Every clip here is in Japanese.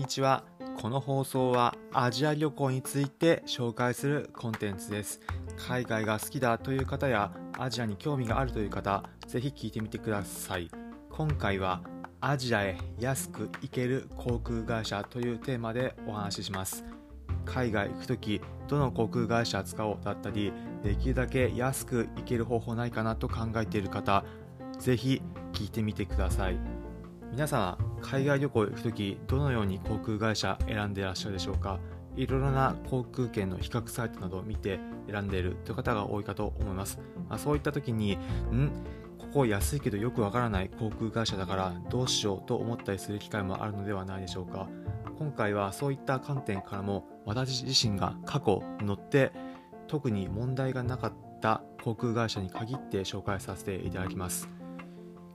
にちは。この放送はアジア旅行について紹介するコンテンツです。海外が好きだという方やアジアに興味があるという方ぜひ聞いてみてください。今回はアジアへ安く行ける航空会社というテーマでお話しします。海外行く時どの航空会社使おうだったりできるだけ安く行ける方法ないかなと考えている方ぜひ聞いてみてください。皆さん海外旅行行く時どのように航空会社選んでいらっしゃるでしょうか？いろいろな航空券の比較サイトなどを見て選んでいるという方が多いかと思います、まあ、そういった時にん？ここ安いけどよくわからない航空会社だからどうしようと思ったりする機会もあるのではないでしょうか？今回はそういった観点からも私自身が過去乗って特に問題がなかった航空会社に限って紹介させていただきます。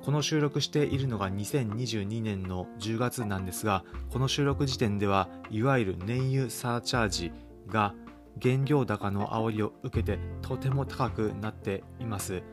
この収録しているのが2022年の10月なんですがこの収録時点ではいわゆる燃油サーチャージが原料高の煽りを受けてとても高くなっています。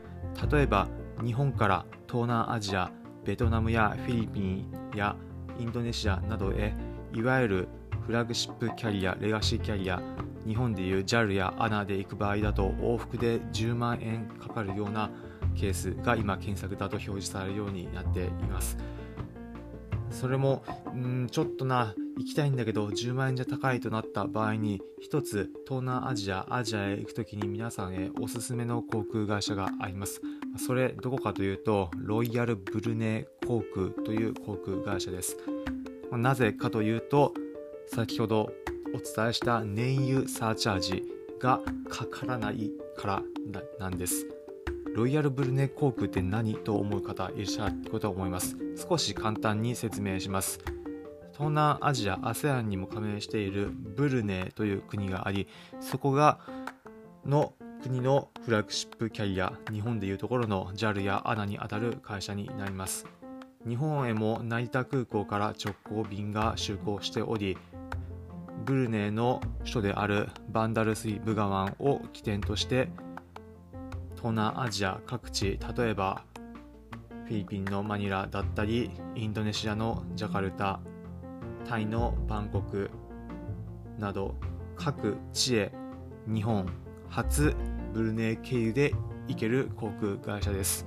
例えば日本から東南アジアベトナムやフィリピンやインドネシアなどへいわゆるフラグシップキャリアレガシーキャリア日本でいう JAL や ANA で行く場合だと往復で10万円かかるようなケースが今検索だと表示されるようになっています。それもんちょっとな行きたいんだけど10万円じゃ高いとなった場合に一つ東南アジアアジアへ行く時に皆さんへおすすめの航空会社があります。それどこかというとロイヤルブルネ航空という航空会社です。なぜかというと先ほどお伝えした燃油サーチャージがかからないからなんです。ロイヤルブルネ航空って何と思う方いらっしゃること思います。少し簡単に説明します。東南アジア ASEAN にも加盟しているブルネという国がありそこがの国のフラッグシップキャリア日本でいうところの JAL や ANA にあたる会社になります。日本へも成田空港から直行便が就航しておりブルネイの首都であるバンダルスイ・ブガワンを起点として東南アジア各地例えばフィリピンのマニラだったりインドネシアのジャカルタタイのバンコクなど各地へ日本初ブルネイ経由で行ける航空会社です。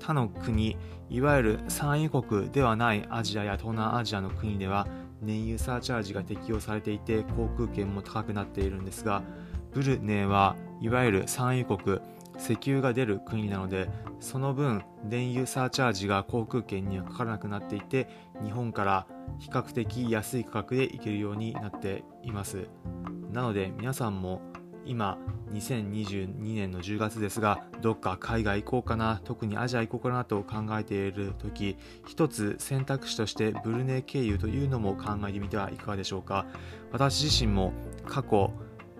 他の国いわゆる産油国ではないアジアや東南アジアの国では燃油サーチャージが適用されていて航空券も高くなっているんですがブルネはいわゆる産油国石油が出る国なのでその分燃油サーチャージが航空券にはかからなくなっていて日本から比較的安い価格で行けるようになっています。なので皆さんも今2022年の10月ですがどっか海外行こうかな特にアジア行こうかなと考えている時一つ選択肢としてブルネ経由というのも考えてみてはいかがでしょうか。私自身も過去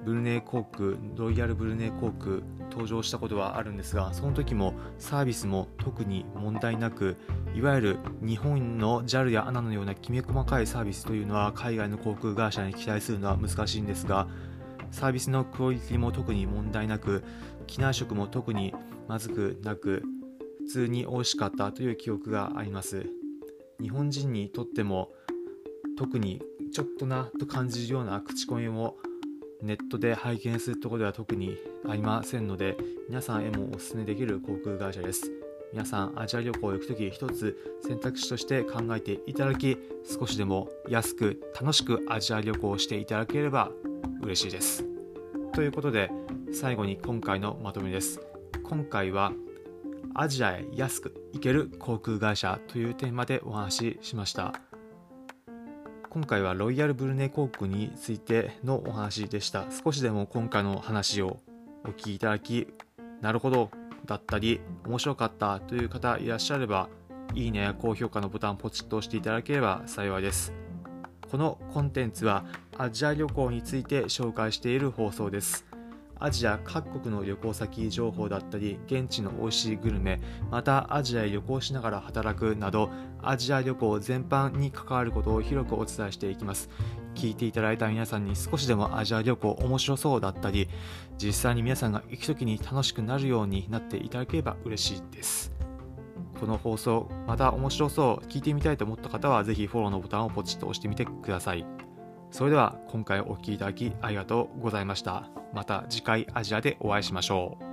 ブルネイ航空ロイヤルブルネイ航空登場したことはあるんですがその時もサービスも特に問題なくいわゆる日本の JAL や ANA のようなきめ細かいサービスというのは海外の航空会社に期待するのは難しいんですがサービスのクオリティも特に問題なく機内食も特にまずくなく普通に美味しかったという記憶があります。日本人にとっても特にちょっとなと感じるような口コミもネットで拝見するところでは特にありませんので皆さんへもお勧めできる航空会社です皆さんアジア旅行行く時一つ選択肢として考えていただき少しでも安く楽しくアジア旅行をしていただければ嬉しいです。ということで最後に今回のまとめです。今回はアジアへ安く行ける航空会社というテーマでお話ししました。今回はロイヤルブルネ航空についてのお話でした。少しでも今回の話をお聞きいただきなるほどだったり面白かったという方いらっしゃればいいねや高評価のボタンポチッと押していただければ幸いです。このコンテンツはアジア旅行について紹介している放送です。アジア各国の旅行先情報だったり現地の美味しいグルメまたアジアへ旅行しながら働くなどアジア旅行全般に関わることを広くお伝えしていきます。聞いていただいた皆さんに少しでもアジア旅行面白そうだったり実際に皆さんが行く時に楽しくなるようになっていただければ嬉しいです。この放送また面白そう聞いてみたいと思った方はぜひフォローのボタンをポチッと押してみてください。それでは今回お聴きいただきありがとうございました。また次回アジアでお会いしましょう。